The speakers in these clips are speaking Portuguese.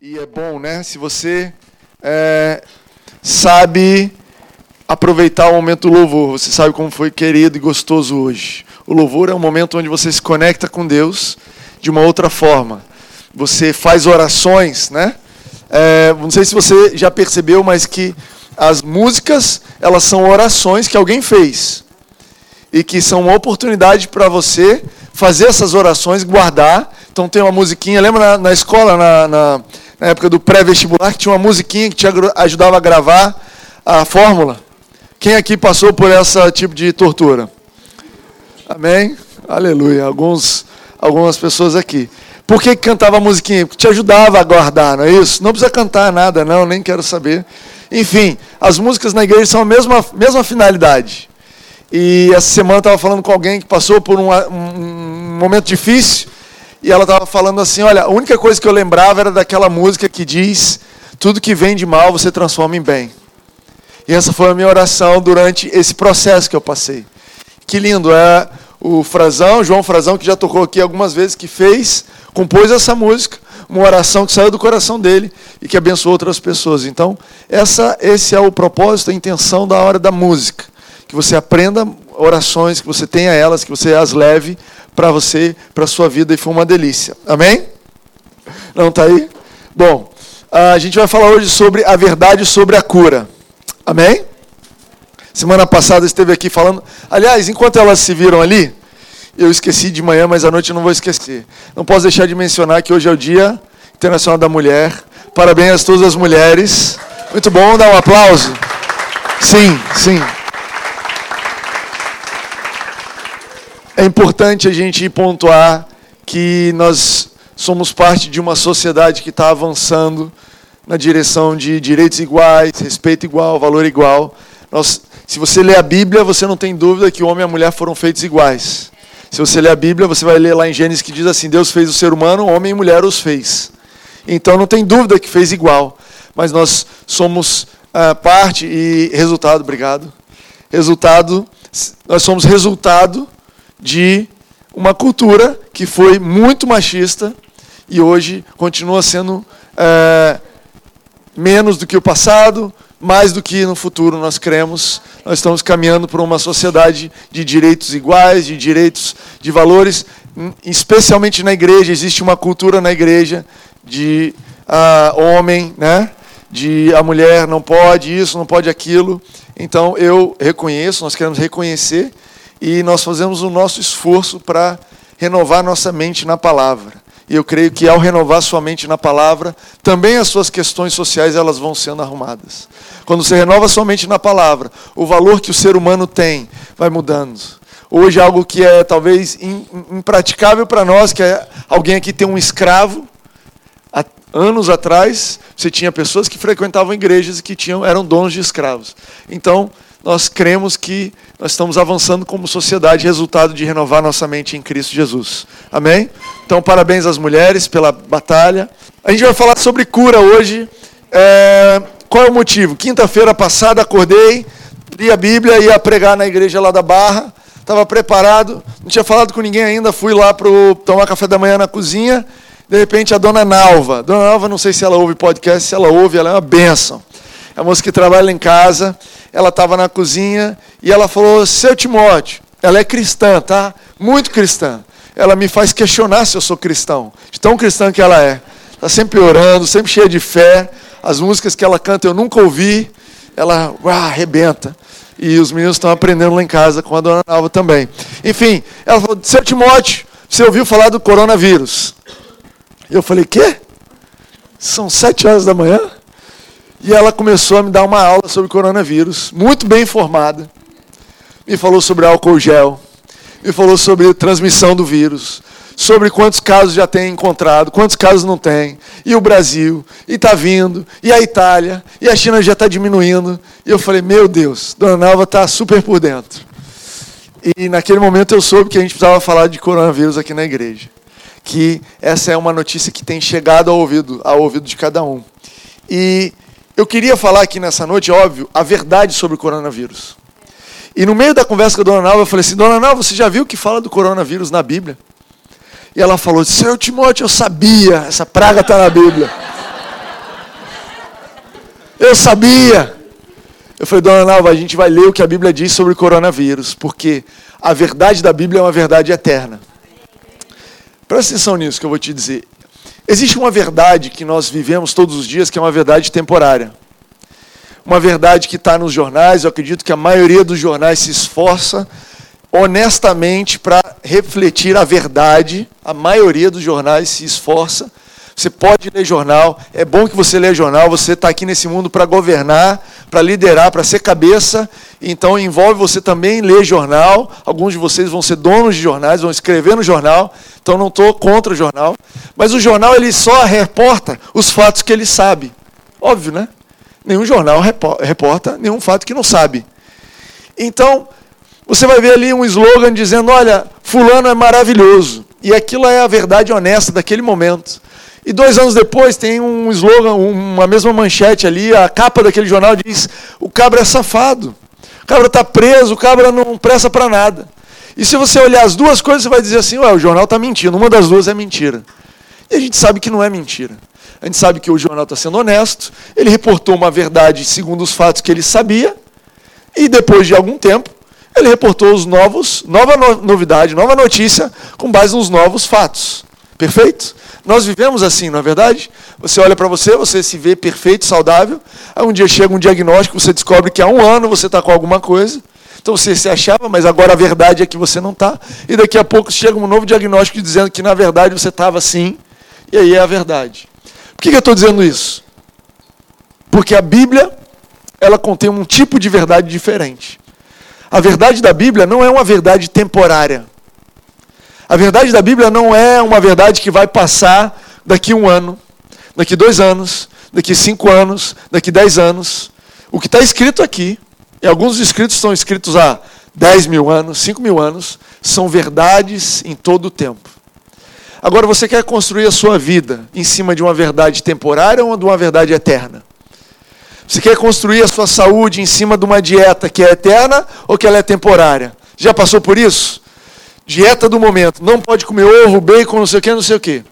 E é bom, né? Se você é, sabe aproveitar o momento do louvor, você sabe como foi querido e gostoso hoje. O louvor é um momento onde você se conecta com Deus de uma outra forma. Você faz orações, né? É, não sei se você já percebeu, mas que as músicas elas são orações que alguém fez e que são uma oportunidade para você fazer essas orações, guardar. Então tem uma musiquinha, lembra na, na escola, na, na na época do pré-vestibular, que tinha uma musiquinha que te ajudava a gravar a fórmula. Quem aqui passou por esse tipo de tortura? Amém? Aleluia. Alguns, algumas pessoas aqui. Por que cantava a musiquinha? Porque te ajudava a guardar, não é isso? Não precisa cantar nada, não, nem quero saber. Enfim, as músicas na igreja são a mesma, mesma finalidade. E essa semana eu estava falando com alguém que passou por um, um, um momento difícil e ela estava falando assim: olha, a única coisa que eu lembrava era daquela música que diz: tudo que vem de mal você transforma em bem. E essa foi a minha oração durante esse processo que eu passei. Que lindo, é o Frazão, João Frazão, que já tocou aqui algumas vezes, que fez, compôs essa música, uma oração que saiu do coração dele e que abençoou outras pessoas. Então, essa, esse é o propósito, a intenção da hora da música. Que você aprenda orações, que você tenha elas, que você as leve para você, para a sua vida, e foi uma delícia. Amém? Não está aí? Bom, a gente vai falar hoje sobre a verdade sobre a cura. Amém? Semana passada esteve aqui falando. Aliás, enquanto elas se viram ali, eu esqueci de manhã, mas à noite eu não vou esquecer. Não posso deixar de mencionar que hoje é o Dia Internacional da Mulher. Parabéns a todas as mulheres. Muito bom, dá um aplauso. Sim, sim. É importante a gente pontuar que nós somos parte de uma sociedade que está avançando na direção de direitos iguais, respeito igual, valor igual. Nós, se você lê a Bíblia, você não tem dúvida que o homem e a mulher foram feitos iguais. Se você lê a Bíblia, você vai ler lá em Gênesis que diz assim: Deus fez o ser humano, homem e mulher os fez. Então não tem dúvida que fez igual. Mas nós somos ah, parte e resultado, obrigado. Resultado, nós somos resultado de uma cultura que foi muito machista e hoje continua sendo é, menos do que o passado, mais do que no futuro nós cremos. Nós estamos caminhando para uma sociedade de direitos iguais, de direitos, de valores, especialmente na igreja. Existe uma cultura na igreja de uh, homem, né? de a mulher não pode isso, não pode aquilo. Então eu reconheço, nós queremos reconhecer e nós fazemos o nosso esforço para renovar nossa mente na palavra. E eu creio que ao renovar sua mente na palavra, também as suas questões sociais elas vão sendo arrumadas. Quando você renova sua mente na palavra, o valor que o ser humano tem vai mudando. Hoje algo que é talvez impraticável para nós, que é alguém aqui ter um escravo. Há anos atrás, você tinha pessoas que frequentavam igrejas e que tinham eram donos de escravos. Então, nós cremos que nós estamos avançando como sociedade, resultado de renovar nossa mente em Cristo Jesus. Amém? Então, parabéns às mulheres pela batalha. A gente vai falar sobre cura hoje. É... Qual é o motivo? Quinta-feira passada acordei, li a Bíblia, ia pregar na igreja lá da Barra. Estava preparado, não tinha falado com ninguém ainda, fui lá para tomar café da manhã na cozinha. De repente, a dona Nalva. Dona Nalva, não sei se ela ouve podcast, se ela ouve, ela é uma bênção. É a moça que trabalha em casa ela estava na cozinha e ela falou: Seu Timóteo, ela é cristã, tá? Muito cristã. Ela me faz questionar se eu sou cristão, de tão cristã que ela é. Está sempre orando, sempre cheia de fé. As músicas que ela canta eu nunca ouvi. Ela uau, arrebenta. E os meninos estão aprendendo lá em casa com a dona Nalva também. Enfim, ela falou: Seu Timóteo, você ouviu falar do coronavírus? Eu falei: Quê? São sete horas da manhã? E ela começou a me dar uma aula sobre coronavírus, muito bem informada. Me falou sobre álcool gel, me falou sobre transmissão do vírus, sobre quantos casos já tem encontrado, quantos casos não tem, e o Brasil, e está vindo, e a Itália, e a China já está diminuindo. E eu falei, meu Deus, Dona Nalva está super por dentro. E naquele momento eu soube que a gente precisava falar de coronavírus aqui na igreja. Que essa é uma notícia que tem chegado ao ouvido, ao ouvido de cada um. E eu queria falar aqui nessa noite, óbvio, a verdade sobre o coronavírus. E no meio da conversa com a dona Nalva, eu falei assim: Dona Nalva, você já viu que fala do coronavírus na Bíblia? E ela falou: Seu Timóteo, eu sabia, essa praga está na Bíblia. Eu sabia. Eu falei, dona Nalva, a gente vai ler o que a Bíblia diz sobre o coronavírus, porque a verdade da Bíblia é uma verdade eterna. Presta atenção nisso que eu vou te dizer. Existe uma verdade que nós vivemos todos os dias, que é uma verdade temporária. Uma verdade que está nos jornais, eu acredito que a maioria dos jornais se esforça honestamente para refletir a verdade. A maioria dos jornais se esforça você pode ler jornal, é bom que você leia jornal, você está aqui nesse mundo para governar, para liderar, para ser cabeça, então envolve você também ler jornal. Alguns de vocês vão ser donos de jornais, vão escrever no jornal, então não estou contra o jornal. Mas o jornal ele só reporta os fatos que ele sabe. Óbvio, né? Nenhum jornal reporta nenhum fato que não sabe. Então, você vai ver ali um slogan dizendo: olha, Fulano é maravilhoso. E aquilo é a verdade honesta daquele momento. E dois anos depois tem um slogan, uma mesma manchete ali, a capa daquele jornal diz: o cabra é safado, o cabra está preso, o cabra não presta para nada. E se você olhar as duas coisas, você vai dizer assim: Ué, o jornal está mentindo, uma das duas é mentira. E a gente sabe que não é mentira. A gente sabe que o jornal está sendo honesto, ele reportou uma verdade segundo os fatos que ele sabia, e depois de algum tempo, ele reportou os novos, nova novidade, nova notícia, com base nos novos fatos. Perfeito? Nós vivemos assim, não é verdade? Você olha para você, você se vê perfeito, saudável. Aí um dia chega um diagnóstico, você descobre que há um ano você está com alguma coisa. Então você se achava, mas agora a verdade é que você não está. E daqui a pouco chega um novo diagnóstico dizendo que na verdade você estava assim. E aí é a verdade. Por que, que eu estou dizendo isso? Porque a Bíblia ela contém um tipo de verdade diferente. A verdade da Bíblia não é uma verdade temporária. A verdade da Bíblia não é uma verdade que vai passar daqui um ano, daqui dois anos, daqui cinco anos, daqui dez anos. O que está escrito aqui, e alguns escritos estão escritos há dez mil anos, cinco mil anos, são verdades em todo o tempo. Agora, você quer construir a sua vida em cima de uma verdade temporária ou de uma verdade eterna? Você quer construir a sua saúde em cima de uma dieta que é eterna ou que ela é temporária? Já passou por isso? Dieta do momento, não pode comer ovo, bacon, não sei o que, não sei o que.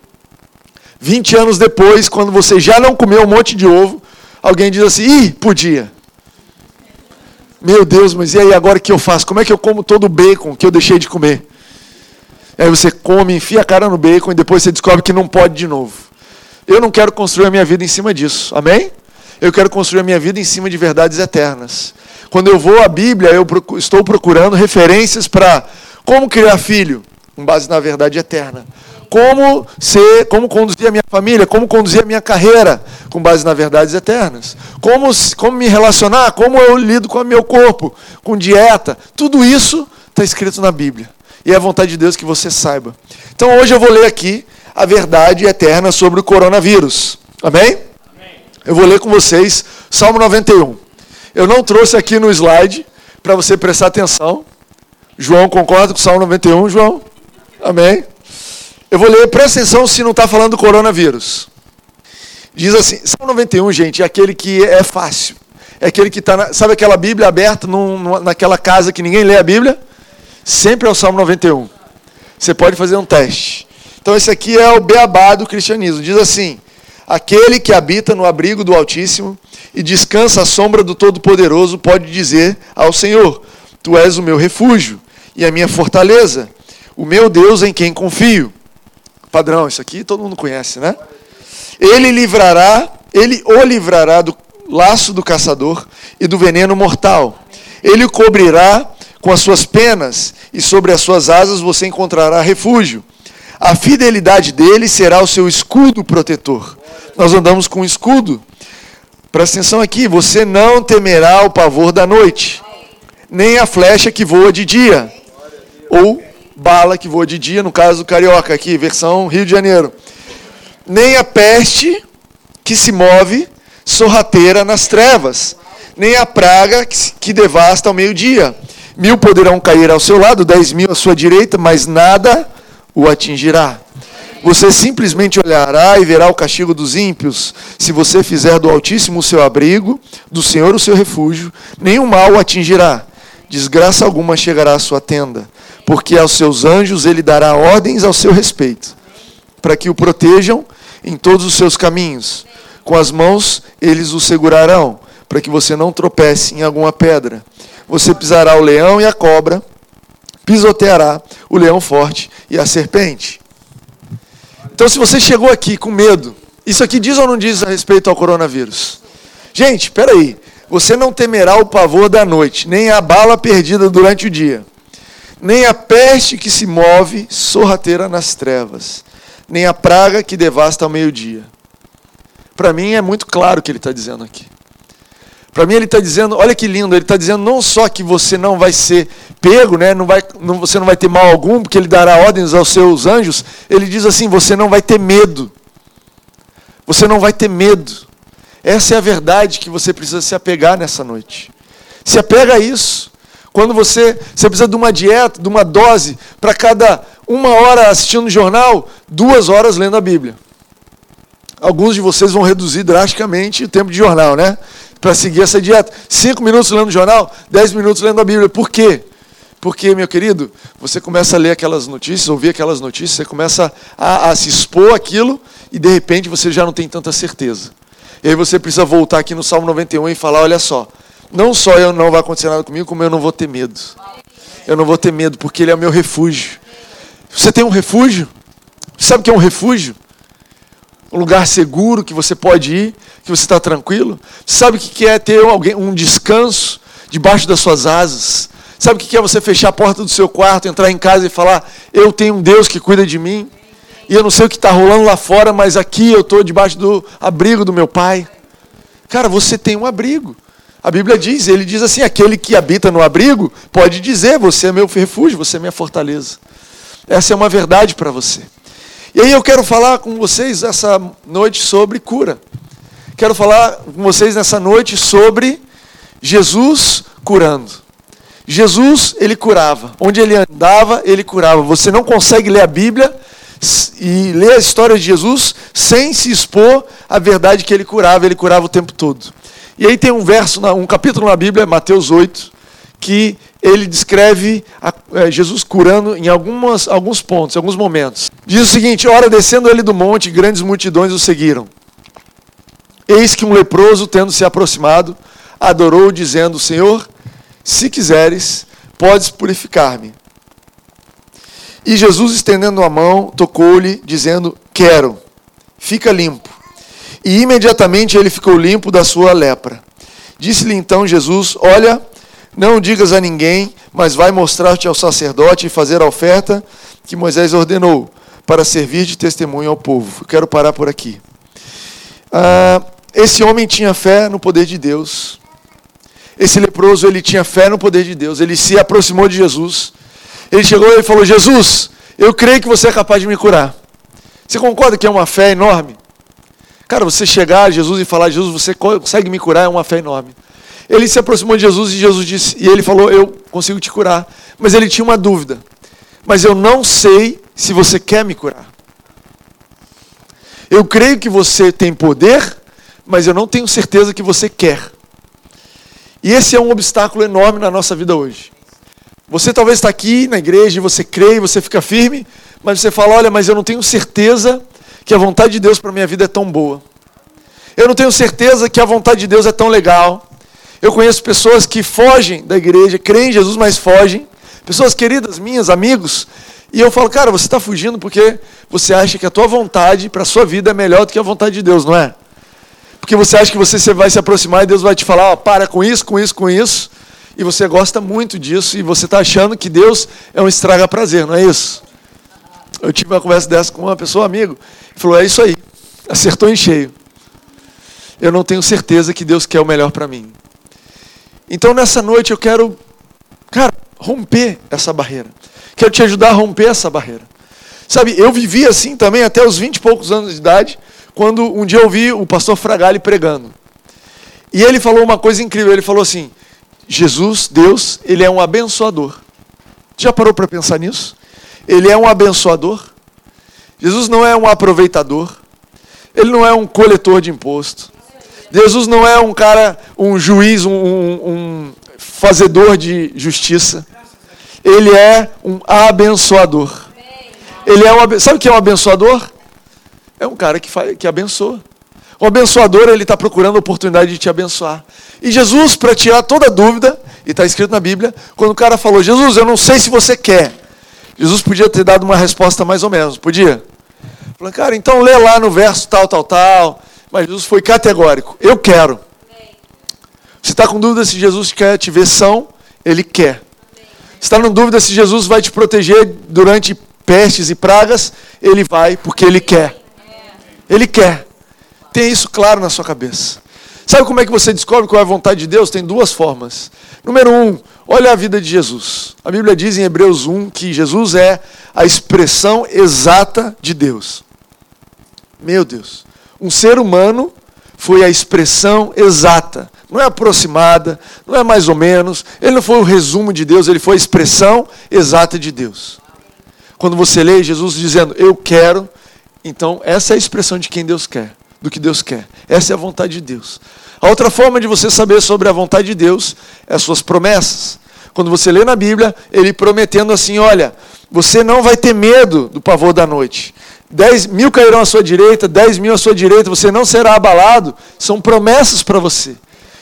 20 anos depois, quando você já não comeu um monte de ovo, alguém diz assim: ih, podia. Meu Deus, mas e aí agora o que eu faço? Como é que eu como todo o bacon que eu deixei de comer? Aí você come, enfia a cara no bacon e depois você descobre que não pode de novo. Eu não quero construir a minha vida em cima disso. Amém? Eu quero construir a minha vida em cima de verdades eternas. Quando eu vou à Bíblia, eu estou procurando referências para como criar filho? Com base na verdade eterna. Como ser, como conduzir a minha família, como conduzir a minha carreira, com base nas verdades eternas. Como, como me relacionar, como eu lido com o meu corpo, com dieta. Tudo isso está escrito na Bíblia. E é a vontade de Deus que você saiba. Então hoje eu vou ler aqui a verdade eterna sobre o coronavírus. Amém? Amém. Eu vou ler com vocês Salmo 91. Eu não trouxe aqui no slide para você prestar atenção. João concorda com o Salmo 91, João? Amém? Eu vou ler, presta atenção se não está falando do coronavírus. Diz assim, Salmo 91, gente, é aquele que é fácil. É aquele que está, sabe aquela Bíblia aberta num, naquela casa que ninguém lê a Bíblia? Sempre é o Salmo 91. Você pode fazer um teste. Então esse aqui é o beabá do cristianismo. Diz assim, aquele que habita no abrigo do Altíssimo e descansa à sombra do Todo-Poderoso pode dizer ao Senhor, Tu és o meu refúgio e a minha fortaleza, o meu Deus em quem confio. Padrão, isso aqui todo mundo conhece, né? Ele livrará, ele o livrará do laço do caçador e do veneno mortal. Ele o cobrirá com as suas penas e sobre as suas asas você encontrará refúgio. A fidelidade dele será o seu escudo protetor. Nós andamos com um escudo. Presta atenção aqui, você não temerá o pavor da noite, nem a flecha que voa de dia, ou bala que voa de dia, no caso carioca aqui, versão Rio de Janeiro. Nem a peste que se move sorrateira nas trevas, nem a praga que devasta ao meio-dia. Mil poderão cair ao seu lado, dez mil à sua direita, mas nada o atingirá. Você simplesmente olhará e verá o castigo dos ímpios. Se você fizer do Altíssimo o seu abrigo, do Senhor o seu refúgio, nenhum mal o atingirá. Desgraça alguma chegará à sua tenda porque aos seus anjos ele dará ordens ao seu respeito, para que o protejam em todos os seus caminhos. Com as mãos eles o segurarão, para que você não tropece em alguma pedra. Você pisará o leão e a cobra, pisoteará o leão forte e a serpente. Então, se você chegou aqui com medo, isso aqui diz ou não diz a respeito ao coronavírus? Gente, espera aí. Você não temerá o pavor da noite, nem a bala perdida durante o dia, nem a peste que se move sorrateira nas trevas, nem a praga que devasta ao meio-dia. Para mim é muito claro o que ele está dizendo aqui. Para mim ele está dizendo, olha que lindo, ele está dizendo não só que você não vai ser pego, né, não vai, não, você não vai ter mal algum, porque ele dará ordens aos seus anjos, ele diz assim, você não vai ter medo. Você não vai ter medo. Essa é a verdade que você precisa se apegar nessa noite. Se apega a isso. Quando você, você precisa de uma dieta, de uma dose, para cada uma hora assistindo jornal, duas horas lendo a Bíblia. Alguns de vocês vão reduzir drasticamente o tempo de jornal, né? para seguir essa dieta. Cinco minutos lendo jornal, dez minutos lendo a Bíblia. Por quê? Porque, meu querido, você começa a ler aquelas notícias, ouvir aquelas notícias, você começa a, a se expor aquilo e de repente você já não tem tanta certeza. E aí você precisa voltar aqui no Salmo 91 e falar: olha só, não só eu não vai acontecer nada comigo, como eu não vou ter medo. Eu não vou ter medo, porque Ele é o meu refúgio. Você tem um refúgio? Sabe o que é um refúgio? Um lugar seguro que você pode ir, que você está tranquilo. Sabe o que é ter alguém, um descanso debaixo das suas asas? Sabe o que é você fechar a porta do seu quarto, entrar em casa e falar: Eu tenho um Deus que cuida de mim? E eu não sei o que está rolando lá fora, mas aqui eu estou debaixo do abrigo do meu Pai. Cara, você tem um abrigo. A Bíblia diz, ele diz assim: aquele que habita no abrigo pode dizer, você é meu refúgio, você é minha fortaleza. Essa é uma verdade para você. E aí eu quero falar com vocês essa noite sobre cura. Quero falar com vocês nessa noite sobre Jesus curando. Jesus, ele curava. Onde ele andava, ele curava. Você não consegue ler a Bíblia e ler a história de Jesus sem se expor à verdade que ele curava. Ele curava o tempo todo. E aí tem um verso, um capítulo na Bíblia, Mateus 8, que ele descreve é, Jesus curando em algumas, alguns pontos, alguns momentos. Diz o seguinte: Ora, descendo ele do monte, grandes multidões o seguiram. Eis que um leproso, tendo se aproximado, adorou, dizendo: Senhor, se quiseres, podes purificar-me. E Jesus, estendendo a mão, tocou-lhe, dizendo: Quero, fica limpo. E imediatamente ele ficou limpo da sua lepra. Disse-lhe então Jesus: Olha, não digas a ninguém, mas vai mostrar-te ao sacerdote e fazer a oferta que Moisés ordenou, para servir de testemunho ao povo. Eu quero parar por aqui. Ah, esse homem tinha fé no poder de Deus. Esse leproso, ele tinha fé no poder de Deus. Ele se aproximou de Jesus. Ele chegou e falou: Jesus, eu creio que você é capaz de me curar. Você concorda que é uma fé enorme? Cara, você chegar a Jesus e falar: Jesus, você consegue me curar? É uma fé enorme. Ele se aproximou de Jesus e Jesus disse, e ele falou: Eu consigo te curar. Mas ele tinha uma dúvida. Mas eu não sei se você quer me curar. Eu creio que você tem poder, mas eu não tenho certeza que você quer. E esse é um obstáculo enorme na nossa vida hoje. Você talvez está aqui na igreja e você crê você fica firme, mas você fala: Olha, mas eu não tenho certeza que a vontade de Deus para minha vida é tão boa. Eu não tenho certeza que a vontade de Deus é tão legal. Eu conheço pessoas que fogem da igreja, creem em Jesus, mas fogem. Pessoas queridas minhas, amigos. E eu falo, cara, você está fugindo porque você acha que a tua vontade para a sua vida é melhor do que a vontade de Deus, não é? Porque você acha que você vai se aproximar e Deus vai te falar, ó, para com isso, com isso, com isso. E você gosta muito disso e você está achando que Deus é um estraga prazer, não é isso? Eu tive uma conversa dessa com uma pessoa, amigo, e falou, é isso aí, acertou em cheio. Eu não tenho certeza que Deus quer o melhor para mim. Então nessa noite eu quero, cara, romper essa barreira. Quero te ajudar a romper essa barreira. Sabe, eu vivi assim também até os 20 e poucos anos de idade, quando um dia eu ouvi o pastor Fragale pregando. E ele falou uma coisa incrível, ele falou assim: Jesus, Deus, ele é um abençoador. Já parou para pensar nisso? Ele é um abençoador. Jesus não é um aproveitador. Ele não é um coletor de imposto. Jesus não é um cara, um juiz, um, um fazedor de justiça. Ele é um abençoador. Ele é um, sabe o que é um abençoador? É um cara que, faz, que abençoa. O abençoador, ele está procurando a oportunidade de te abençoar. E Jesus, para tirar toda dúvida, e está escrito na Bíblia, quando o cara falou, Jesus, eu não sei se você quer. Jesus podia ter dado uma resposta mais ou menos, podia? Falando, cara, então lê lá no verso tal, tal, tal. Mas Jesus foi categórico, eu quero. Você está com dúvida se Jesus quer te ver são? Ele quer. Está com dúvida se Jesus vai te proteger durante pestes e pragas? Ele vai, porque Ele quer. Ele quer. Tenha isso claro na sua cabeça. Sabe como é que você descobre qual é a vontade de Deus? Tem duas formas. Número um, olha a vida de Jesus. A Bíblia diz em Hebreus 1 que Jesus é a expressão exata de Deus. Meu Deus. Um ser humano foi a expressão exata. Não é aproximada, não é mais ou menos. Ele não foi o resumo de Deus, ele foi a expressão exata de Deus. Quando você lê Jesus dizendo, eu quero, então essa é a expressão de quem Deus quer do que Deus quer. Essa é a vontade de Deus. A outra forma de você saber sobre a vontade de Deus é as suas promessas. Quando você lê na Bíblia, ele prometendo assim: olha, você não vai ter medo do pavor da noite. Dez mil cairão à sua direita, dez mil à sua direita, você não será abalado. São promessas para você.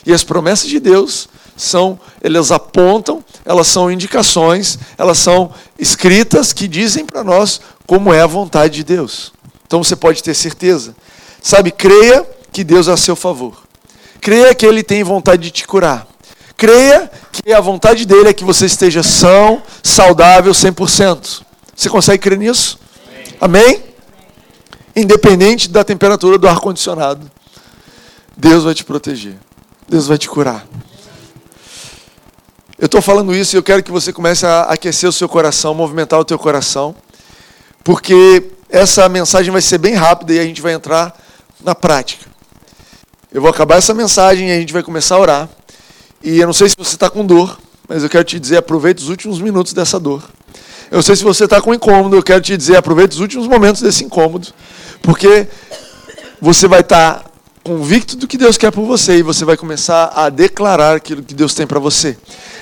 E as promessas de Deus são, elas apontam, elas são indicações, elas são escritas que dizem para nós como é a vontade de Deus. Então você pode ter certeza Sabe, creia que Deus é a seu favor. Creia que Ele tem vontade de te curar. Creia que a vontade dele é que você esteja são, saudável 100%. Você consegue crer nisso? Amém? Amém? Independente da temperatura do ar-condicionado, Deus vai te proteger. Deus vai te curar. Eu estou falando isso e eu quero que você comece a aquecer o seu coração, movimentar o teu coração, porque essa mensagem vai ser bem rápida e a gente vai entrar na prática. Eu vou acabar essa mensagem e a gente vai começar a orar. E eu não sei se você está com dor, mas eu quero te dizer, aproveite os últimos minutos dessa dor. Eu sei se você está com incômodo, eu quero te dizer, aproveite os últimos momentos desse incômodo, porque você vai estar tá convicto do que Deus quer por você e você vai começar a declarar aquilo que Deus tem para você.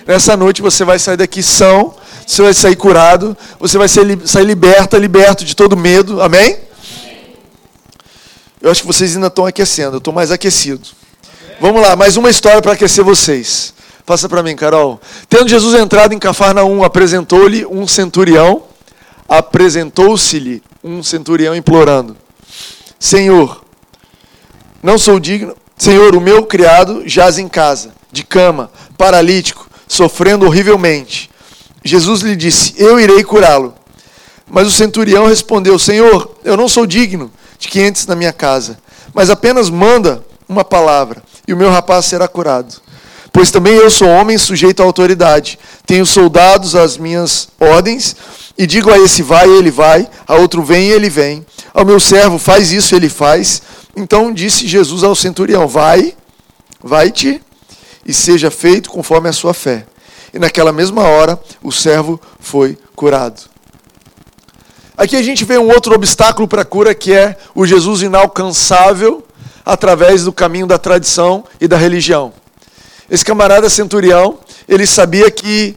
Nessa noite você vai sair daqui são, você vai sair curado, você vai sair liberta, liberto de todo medo. Amém? Eu acho que vocês ainda estão aquecendo, eu estou mais aquecido. Vamos lá, mais uma história para aquecer vocês. Passa para mim, Carol. Tendo Jesus entrado em Cafarnaum, apresentou-lhe um centurião, apresentou-se-lhe um centurião implorando: Senhor, não sou digno. Senhor, o meu criado jaz em casa, de cama, paralítico, sofrendo horrivelmente. Jesus lhe disse: Eu irei curá-lo. Mas o centurião respondeu: Senhor, eu não sou digno de que entres na minha casa, mas apenas manda uma palavra, e o meu rapaz será curado. Pois também eu sou homem sujeito à autoridade, tenho soldados às minhas ordens, e digo a esse vai, ele vai, a outro vem, ele vem. Ao meu servo faz isso, ele faz. Então disse Jesus ao centurião: Vai, vai-te, e seja feito conforme a sua fé. E naquela mesma hora o servo foi curado. Aqui a gente vê um outro obstáculo para a cura que é o Jesus inalcançável através do caminho da tradição e da religião. Esse camarada centurião, ele sabia que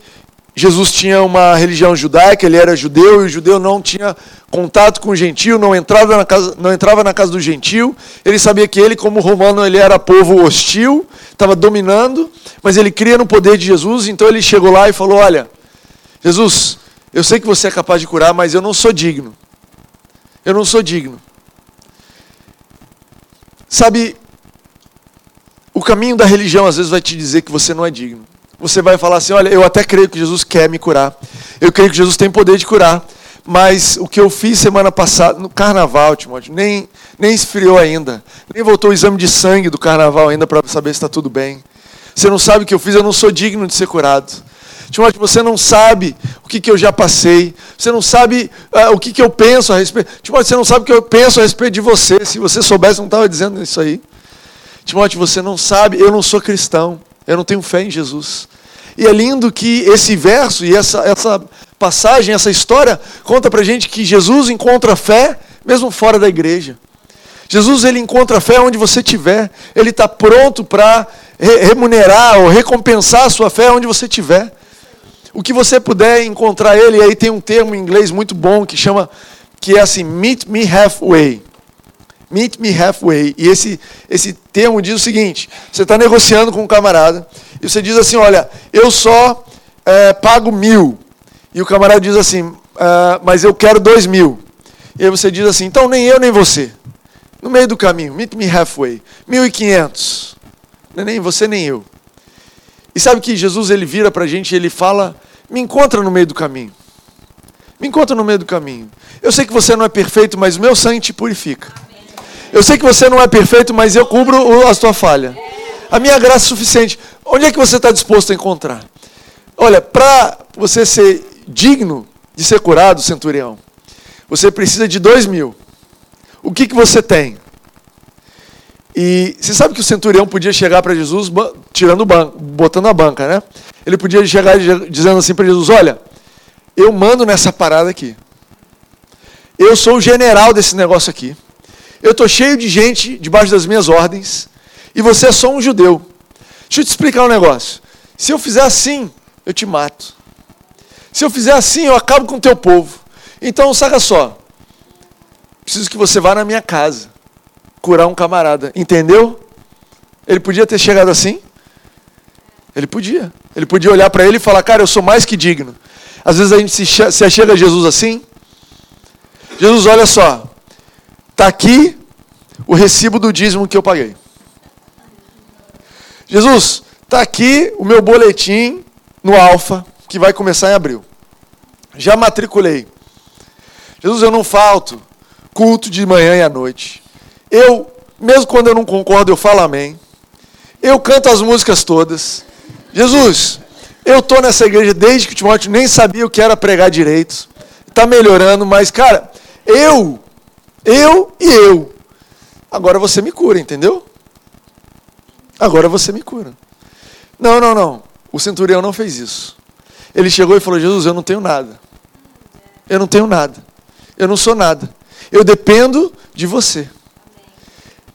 Jesus tinha uma religião judaica, ele era judeu e o judeu não tinha contato com o gentio, não entrava na casa, não entrava na casa do gentio. Ele sabia que ele, como romano, ele era povo hostil, estava dominando, mas ele cria no poder de Jesus, então ele chegou lá e falou: Olha, Jesus, eu sei que você é capaz de curar, mas eu não sou digno. Eu não sou digno. Sabe, o caminho da religião às vezes vai te dizer que você não é digno. Você vai falar assim: olha, eu até creio que Jesus quer me curar. Eu creio que Jesus tem poder de curar. Mas o que eu fiz semana passada, no carnaval, Timóteo, nem, nem esfriou ainda. Nem voltou o exame de sangue do carnaval ainda para saber se está tudo bem. Você não sabe o que eu fiz, eu não sou digno de ser curado. Timóteo, você não sabe o que, que eu já passei. Você não sabe uh, o que, que eu penso a respeito. Timóteo, você não sabe o que eu penso a respeito de você. Se você soubesse, não estava dizendo isso aí. Timóteo, você não sabe, eu não sou cristão. Eu não tenho fé em Jesus. E é lindo que esse verso e essa, essa passagem, essa história, conta para gente que Jesus encontra fé mesmo fora da igreja. Jesus ele encontra fé onde você estiver. Ele está pronto para remunerar ou recompensar a sua fé onde você estiver o que você puder encontrar ele, aí tem um termo em inglês muito bom que chama, que é assim, meet me halfway. Meet me halfway. E esse, esse termo diz o seguinte: você está negociando com um camarada e você diz assim: olha, eu só é, pago mil. E o camarada diz assim: ah, mas eu quero dois mil. E aí você diz assim: então nem eu nem você. No meio do caminho, meet me halfway. Mil e quinhentos. É nem você nem eu. E sabe que Jesus ele vira para a gente e ele fala: me encontra no meio do caminho. Me encontra no meio do caminho. Eu sei que você não é perfeito, mas o meu sangue te purifica. Eu sei que você não é perfeito, mas eu cubro a sua falha. A minha graça é suficiente. Onde é que você está disposto a encontrar? Olha, para você ser digno de ser curado, centurião, você precisa de dois mil. O que, que você tem? E você sabe que o centurião podia chegar para Jesus tirando o banco, botando a banca, né? Ele podia chegar dizendo assim para Jesus: Olha, eu mando nessa parada aqui. Eu sou o general desse negócio aqui. Eu estou cheio de gente debaixo das minhas ordens. E você é só um judeu. Deixa eu te explicar um negócio. Se eu fizer assim, eu te mato. Se eu fizer assim, eu acabo com o teu povo. Então, saca só. Preciso que você vá na minha casa curar um camarada. Entendeu? Ele podia ter chegado assim? Ele podia. Ele podia olhar para ele e falar: Cara, eu sou mais que digno. Às vezes a gente se, achega a Jesus assim. Jesus, olha só. Está aqui o recibo do dízimo que eu paguei. Jesus, está aqui o meu boletim no Alfa, que vai começar em abril. Já matriculei. Jesus, eu não falto culto de manhã e à noite. Eu, mesmo quando eu não concordo, eu falo amém. Eu canto as músicas todas. Jesus, eu estou nessa igreja desde que o Timóteo nem sabia o que era pregar direito. Está melhorando, mas, cara, eu, eu e eu. Agora você me cura, entendeu? Agora você me cura. Não, não, não. O centurião não fez isso. Ele chegou e falou: Jesus, eu não tenho nada. Eu não tenho nada. Eu não sou nada. Eu dependo de você.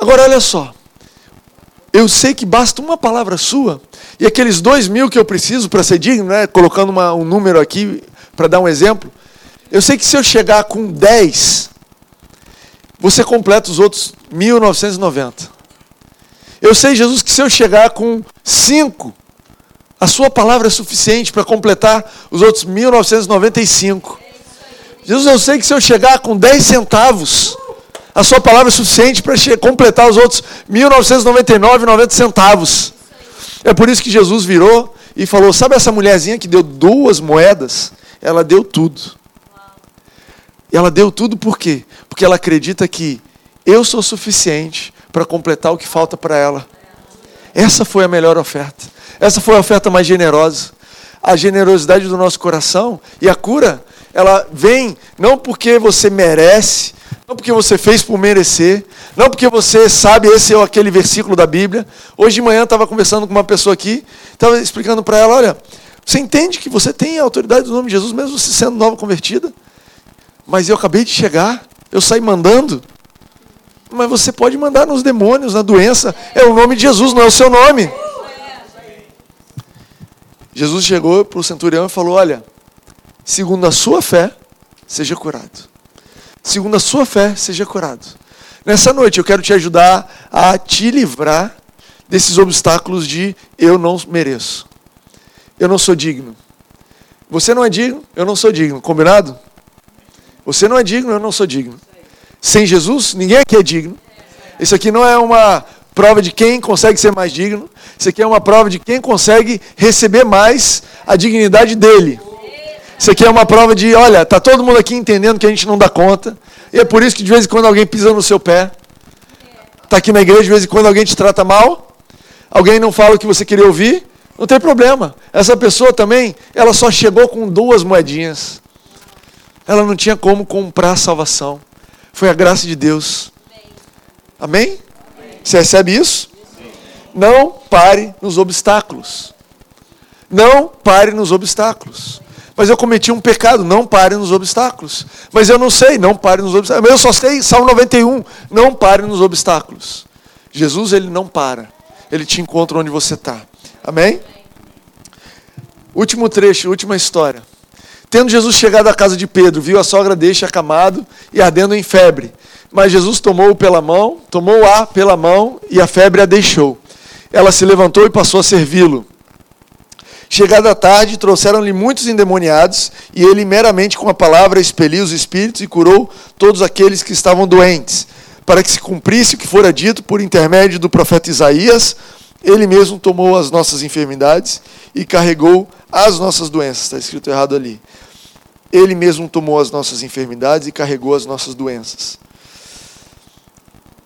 Agora olha só. Eu sei que basta uma palavra sua e aqueles dois mil que eu preciso para ser digno, né, colocando uma, um número aqui para dar um exemplo. Eu sei que se eu chegar com 10, você completa os outros 1990. Eu sei, Jesus, que se eu chegar com 5, a sua palavra é suficiente para completar os outros 1995. Jesus, eu sei que se eu chegar com 10 centavos, a sua palavra é suficiente para completar os outros 1999,90 centavos. É por isso que Jesus virou e falou: Sabe essa mulherzinha que deu duas moedas? Ela deu tudo. Ela deu tudo por quê? Porque ela acredita que eu sou suficiente para completar o que falta para ela. Essa foi a melhor oferta. Essa foi a oferta mais generosa. A generosidade do nosso coração e a cura, ela vem não porque você merece, não porque você fez por merecer, não porque você sabe esse ou aquele versículo da Bíblia. Hoje de manhã estava conversando com uma pessoa aqui, estava explicando para ela: olha, você entende que você tem a autoridade do nome de Jesus, mesmo você sendo nova convertida? Mas eu acabei de chegar, eu saí mandando. Mas você pode mandar nos demônios, na doença. É o nome de Jesus, não é o seu nome. Jesus chegou para o centurião e falou: Olha, segundo a sua fé, seja curado segundo a sua fé, seja curado. Nessa noite eu quero te ajudar a te livrar desses obstáculos de eu não mereço. Eu não sou digno. Você não é digno, eu não sou digno. Combinado? Você não é digno, eu não sou digno. Sem Jesus, ninguém aqui é digno. Isso aqui não é uma prova de quem consegue ser mais digno. Isso aqui é uma prova de quem consegue receber mais a dignidade dele. Isso aqui é uma prova de, olha, tá todo mundo aqui entendendo que a gente não dá conta. E é por isso que de vez em quando alguém pisa no seu pé. Está aqui na igreja, de vez em quando alguém te trata mal. Alguém não fala o que você queria ouvir. Não tem problema. Essa pessoa também, ela só chegou com duas moedinhas. Ela não tinha como comprar a salvação. Foi a graça de Deus. Amém? Você recebe isso? Não pare nos obstáculos. Não pare nos obstáculos. Mas eu cometi um pecado, não pare nos obstáculos. Mas eu não sei, não pare nos obstáculos. Mas eu só sei, Salmo 91, não pare nos obstáculos. Jesus, ele não para. Ele te encontra onde você está. Amém? Último trecho, última história. Tendo Jesus chegado à casa de Pedro, viu a sogra dele acamado e ardendo em febre. Mas Jesus tomou-o pela mão, tomou-a pela mão e a febre a deixou. Ela se levantou e passou a servi-lo. Chegada a tarde, trouxeram-lhe muitos endemoniados, e ele, meramente com a palavra, expeliu os espíritos e curou todos aqueles que estavam doentes, para que se cumprisse o que fora dito por intermédio do profeta Isaías. Ele mesmo tomou as nossas enfermidades e carregou as nossas doenças. Está escrito errado ali. Ele mesmo tomou as nossas enfermidades e carregou as nossas doenças.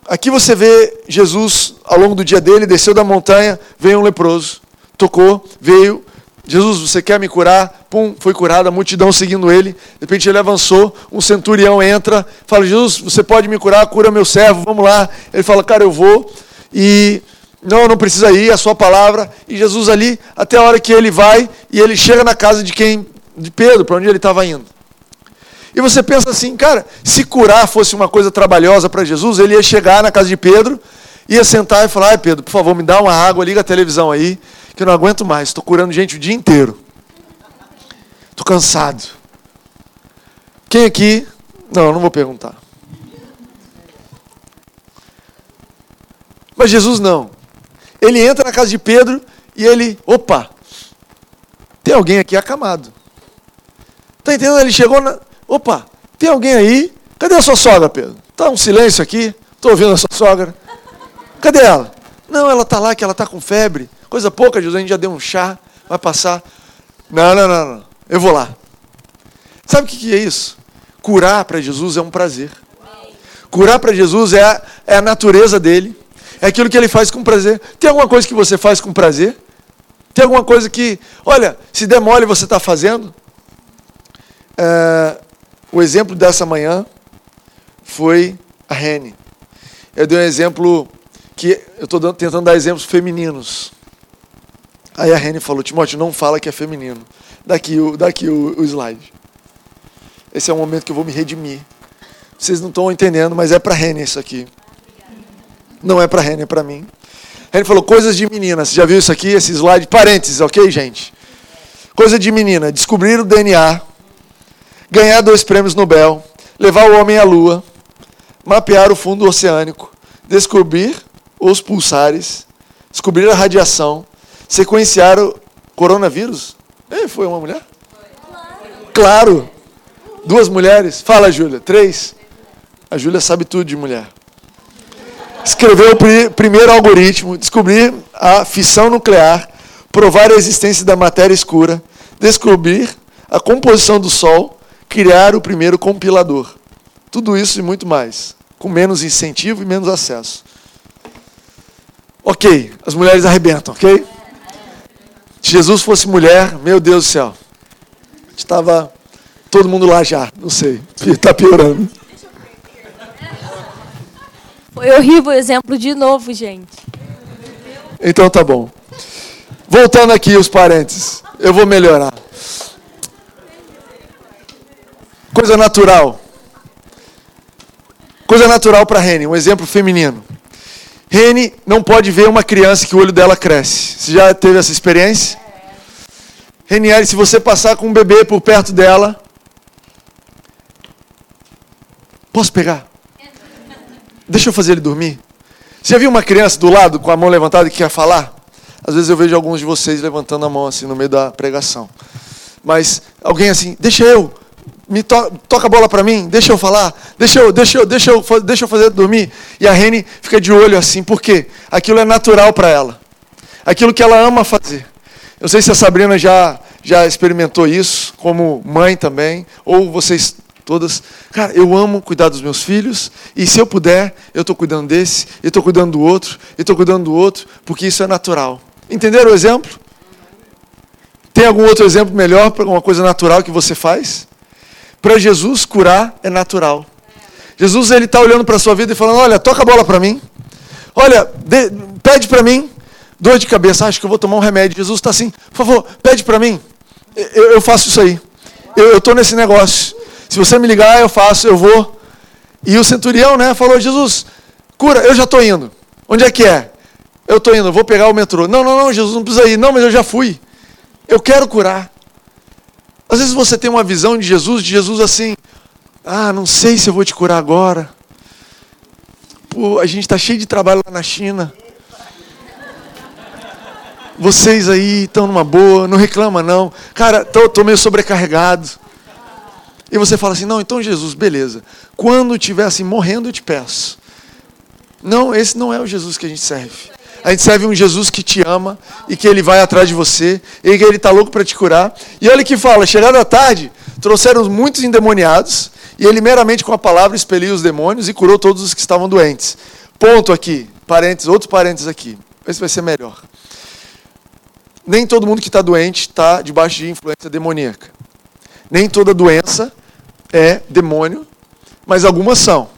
Aqui você vê Jesus, ao longo do dia dele, desceu da montanha, veio um leproso, tocou, veio, Jesus, você quer me curar? Pum, foi curado, a multidão seguindo ele. De repente ele avançou, um centurião entra, fala: Jesus, você pode me curar? Cura meu servo, vamos lá. Ele fala: Cara, eu vou. E não, não precisa ir, a sua palavra. E Jesus ali, até a hora que ele vai e ele chega na casa de quem? De Pedro, para onde ele estava indo. E você pensa assim, cara, se curar fosse uma coisa trabalhosa para Jesus, ele ia chegar na casa de Pedro, ia sentar e falar: Ai, Pedro, por favor, me dá uma água, liga a televisão aí que eu não aguento mais, estou curando gente o dia inteiro. Estou cansado. Quem aqui? Não, não vou perguntar. Mas Jesus não. Ele entra na casa de Pedro e ele, opa, tem alguém aqui acamado. Está entendendo? Ele chegou na. Opa, tem alguém aí? Cadê a sua sogra, Pedro? Está um silêncio aqui. Estou ouvindo a sua sogra. Cadê ela? Não, ela está lá, que ela está com febre. Coisa pouca, Jesus, a gente já deu um chá, vai passar. Não, não, não, não. Eu vou lá. Sabe o que é isso? Curar para Jesus é um prazer. Curar para Jesus é a, é a natureza dele. É aquilo que ele faz com prazer. Tem alguma coisa que você faz com prazer? Tem alguma coisa que, olha, se der mole você está fazendo? É, o exemplo dessa manhã foi a Rene. Eu dei um exemplo que eu estou tentando dar exemplos femininos. Aí a Rene falou, Timóteo, não fala que é feminino. Daqui, o, daqui o, o slide. Esse é o momento que eu vou me redimir. Vocês não estão entendendo, mas é para Rene isso aqui. Não é para Rene, é para mim. Rene falou, coisas de menina. Você já viu isso aqui, esse slide? Parênteses, ok, gente? Coisa de menina. Descobrir o DNA. Ganhar dois prêmios Nobel. Levar o homem à lua. Mapear o fundo oceânico. Descobrir os pulsares. Descobrir a radiação sequenciar o coronavírus? É, foi uma mulher? Claro. Duas mulheres? Fala, Júlia. Três? A Júlia sabe tudo de mulher. Escreveu o primeiro algoritmo, descobrir a fissão nuclear, provar a existência da matéria escura, descobrir a composição do Sol, criar o primeiro compilador. Tudo isso e muito mais, com menos incentivo e menos acesso. Ok, as mulheres arrebentam, ok? Se Jesus fosse mulher, meu Deus do céu, estava todo mundo lá já, não sei, está piorando. Foi horrível o exemplo de novo, gente. Então tá bom. Voltando aqui os parênteses, eu vou melhorar. Coisa natural. Coisa natural para Rene, um exemplo feminino. Rene não pode ver uma criança que o olho dela cresce. Você já teve essa experiência? Reniele, se você passar com um bebê por perto dela. Posso pegar? Deixa eu fazer ele dormir. Você viu uma criança do lado com a mão levantada que quer falar? Às vezes eu vejo alguns de vocês levantando a mão assim no meio da pregação. Mas alguém assim, deixa eu, me to toca a bola para mim, deixa eu falar, deixa eu, deixa eu, deixa eu, deixa eu fazer dormir. E a Reni fica de olho assim, porque aquilo é natural para ela. Aquilo que ela ama fazer. Eu sei se a Sabrina já já experimentou isso como mãe também, ou vocês todas. Cara, eu amo cuidar dos meus filhos, e se eu puder, eu estou cuidando desse, eu estou cuidando do outro, eu estou cuidando do outro, porque isso é natural. Entenderam o exemplo? Tem algum outro exemplo melhor para uma coisa natural que você faz? Para Jesus, curar é natural. Jesus ele está olhando para a sua vida e falando: Olha, toca a bola para mim. Olha, de, pede para mim. Dor de cabeça, acho que eu vou tomar um remédio. Jesus está assim: Por favor, pede para mim. Eu, eu, faço isso aí. Eu estou nesse negócio. Se você me ligar, eu faço, eu vou. E o centurião né, falou: Jesus, cura, eu já estou indo. Onde é que é? Eu estou indo, vou pegar o metrô. Não, não, não, Jesus, não precisa ir. Não, mas eu já fui. Eu quero curar. Às vezes você tem uma visão de Jesus, de Jesus assim, ah, não sei se eu vou te curar agora. Pô, a gente está cheio de trabalho lá na China. Vocês aí estão numa boa, não reclama não. Cara, tô, meio sobrecarregado. E você fala assim: não, então Jesus, beleza. Quando estiver assim morrendo, eu te peço. Não, esse não é o Jesus que a gente serve. A gente serve um Jesus que te ama e que ele vai atrás de você e que ele está louco para te curar. E olha que fala: chegada a tarde, trouxeram muitos endemoniados e ele meramente com a palavra expeliu os demônios e curou todos os que estavam doentes. Ponto aqui, parênteses, outro parênteses aqui. Esse vai ser melhor. Nem todo mundo que está doente está debaixo de influência demoníaca. Nem toda doença é demônio, mas algumas são.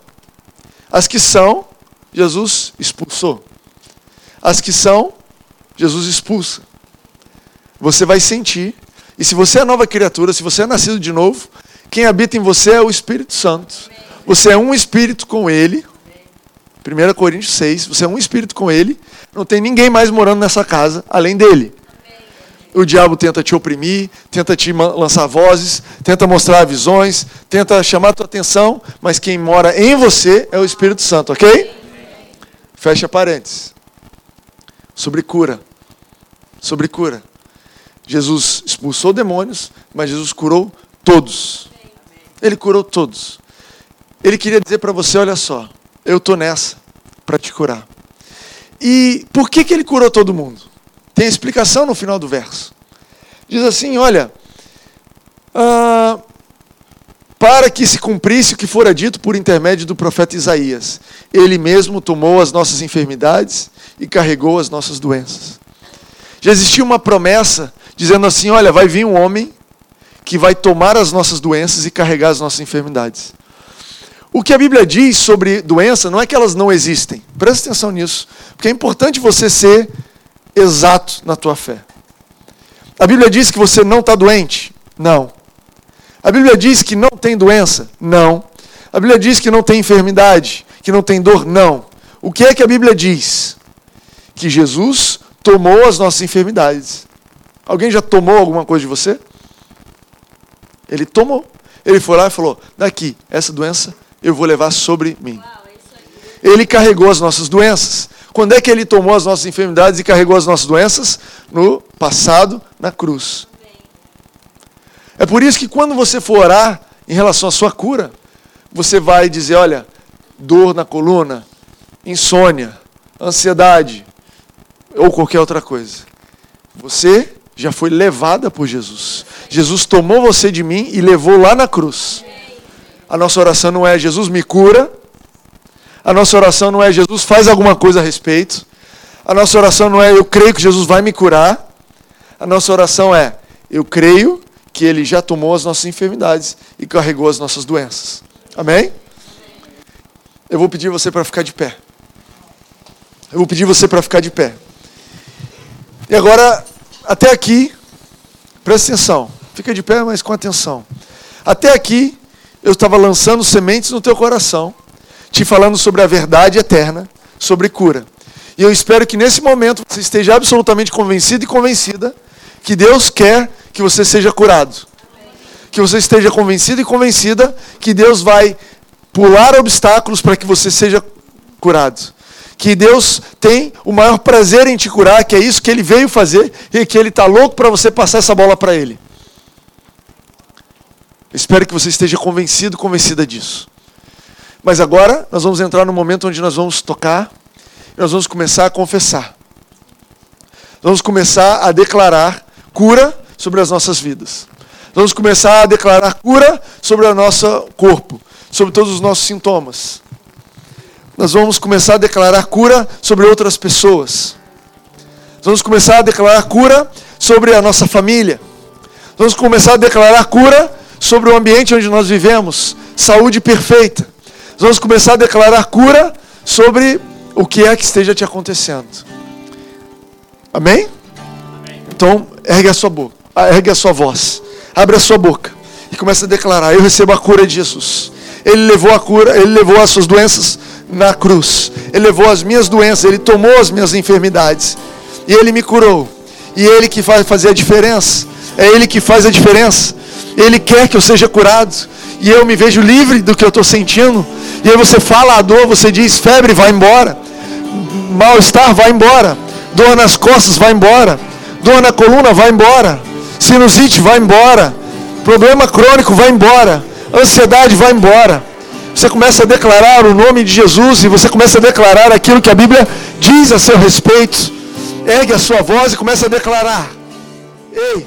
As que são, Jesus expulsou. As que são, Jesus expulsa. Você vai sentir. E se você é nova criatura, se você é nascido de novo, quem habita em você é o Espírito Santo. Você é um espírito com ele. 1 Coríntios 6, você é um espírito com ele. Não tem ninguém mais morando nessa casa além dele. O diabo tenta te oprimir, tenta te lançar vozes, tenta mostrar visões, tenta chamar tua atenção, mas quem mora em você é o Espírito Santo, ok? Fecha parênteses. Sobre cura. Sobre cura. Jesus expulsou demônios, mas Jesus curou todos. Ele curou todos. Ele queria dizer para você: olha só, eu estou nessa para te curar. E por que, que ele curou todo mundo? Tem explicação no final do verso. Diz assim: olha, ah, para que se cumprisse o que fora dito por intermédio do profeta Isaías, ele mesmo tomou as nossas enfermidades e carregou as nossas doenças. Já existia uma promessa dizendo assim: olha, vai vir um homem que vai tomar as nossas doenças e carregar as nossas enfermidades. O que a Bíblia diz sobre doença não é que elas não existem. Presta atenção nisso, porque é importante você ser exato na tua fé. A Bíblia diz que você não está doente? Não. A Bíblia diz que não tem doença? Não. A Bíblia diz que não tem enfermidade, que não tem dor? Não. O que é que a Bíblia diz? Que Jesus tomou as nossas enfermidades. Alguém já tomou alguma coisa de você? Ele tomou. Ele foi lá e falou: daqui, essa doença eu vou levar sobre mim. É ele carregou as nossas doenças. Quando é que ele tomou as nossas enfermidades e carregou as nossas doenças? No passado, na cruz. É por isso que quando você for orar em relação à sua cura, você vai dizer: olha, dor na coluna, insônia, ansiedade ou qualquer outra coisa. Você já foi levada por Jesus. Jesus tomou você de mim e levou lá na cruz. A nossa oração não é Jesus me cura, a nossa oração não é Jesus faz alguma coisa a respeito. A nossa oração não é eu creio que Jesus vai me curar. A nossa oração é eu creio que ele já tomou as nossas enfermidades e carregou as nossas doenças. Amém? Eu vou pedir você para ficar de pé. Eu vou pedir você para ficar de pé. E agora, até aqui, presta atenção. Fica de pé, mas com atenção. Até aqui, eu estava lançando sementes no teu coração te falando sobre a verdade eterna, sobre cura. E eu espero que nesse momento você esteja absolutamente convencido e convencida que Deus quer que você seja curado. Que você esteja convencido e convencida que Deus vai pular obstáculos para que você seja curado. Que Deus tem o maior prazer em te curar, que é isso que Ele veio fazer e que Ele está louco para você passar essa bola para Ele. espero que você esteja convencido, convencida disso. Mas agora nós vamos entrar no momento onde nós vamos tocar, e nós vamos começar a confessar. Vamos começar a declarar cura sobre as nossas vidas. Vamos começar a declarar cura sobre o nosso corpo, sobre todos os nossos sintomas. Nós vamos começar a declarar cura sobre outras pessoas. Vamos começar a declarar cura sobre a nossa família. Vamos começar a declarar cura sobre o ambiente onde nós vivemos, saúde perfeita vamos começar a declarar cura sobre o que é que esteja te acontecendo. Amém? Então, ergue a sua boca, ah, ergue a sua voz, abre a sua boca e começa a declarar: Eu recebo a cura de Jesus. Ele levou a cura, ele levou as suas doenças na cruz. Ele levou as minhas doenças, ele tomou as minhas enfermidades e ele me curou. E ele que faz fazer a diferença. É ele que faz a diferença. Ele quer que eu seja curado. e eu me vejo livre do que eu estou sentindo. E aí você fala a dor, você diz febre, vai embora. Mal-estar, vai embora. Dor nas costas, vai embora. Dor na coluna, vai embora. Sinusite, vai embora. Problema crônico, vai embora. Ansiedade, vai embora. Você começa a declarar o nome de Jesus e você começa a declarar aquilo que a Bíblia diz a seu respeito. Ergue a sua voz e começa a declarar. Ei,